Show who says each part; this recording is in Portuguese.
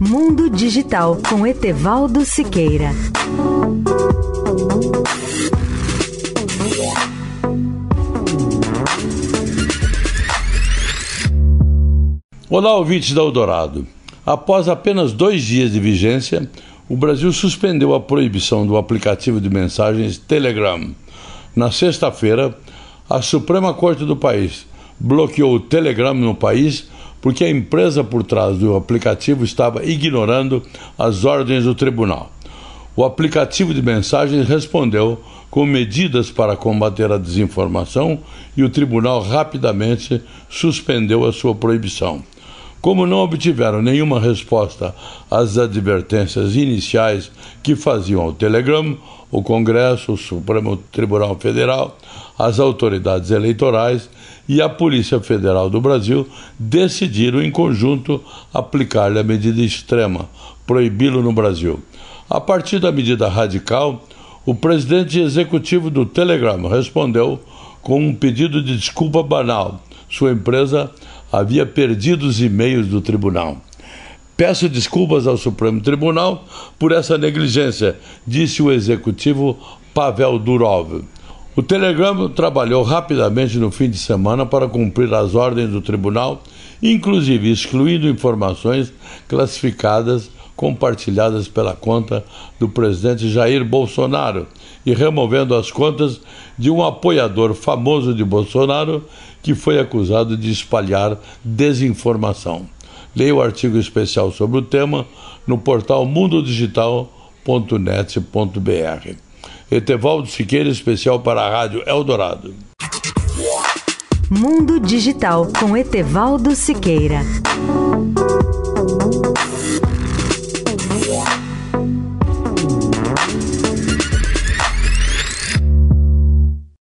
Speaker 1: Mundo Digital com Etevaldo Siqueira.
Speaker 2: Olá, ouvintes da Eldorado. Após apenas dois dias de vigência, o Brasil suspendeu a proibição do aplicativo de mensagens Telegram. Na sexta-feira, a Suprema Corte do país bloqueou o Telegram no país porque a empresa por trás do aplicativo estava ignorando as ordens do tribunal. O aplicativo de mensagens respondeu com medidas para combater a desinformação e o tribunal rapidamente suspendeu a sua proibição. Como não obtiveram nenhuma resposta às advertências iniciais que faziam ao Telegram, o Congresso, o Supremo Tribunal Federal, as autoridades eleitorais e a Polícia Federal do Brasil decidiram em conjunto aplicar-lhe a medida extrema, proibi-lo no Brasil. A partir da medida radical, o presidente executivo do Telegram respondeu com um pedido de desculpa banal. Sua empresa havia perdido os e-mails do tribunal. Peço desculpas ao Supremo Tribunal por essa negligência, disse o executivo Pavel Durov. O Telegram trabalhou rapidamente no fim de semana para cumprir as ordens do tribunal, inclusive excluindo informações classificadas compartilhadas pela conta do presidente Jair Bolsonaro e removendo as contas de um apoiador famoso de Bolsonaro que foi acusado de espalhar desinformação. Leia o artigo especial sobre o tema no portal mundodigital.net.br. Etevaldo Siqueira, especial para a Rádio Eldorado.
Speaker 1: Mundo Digital com Etevaldo Siqueira.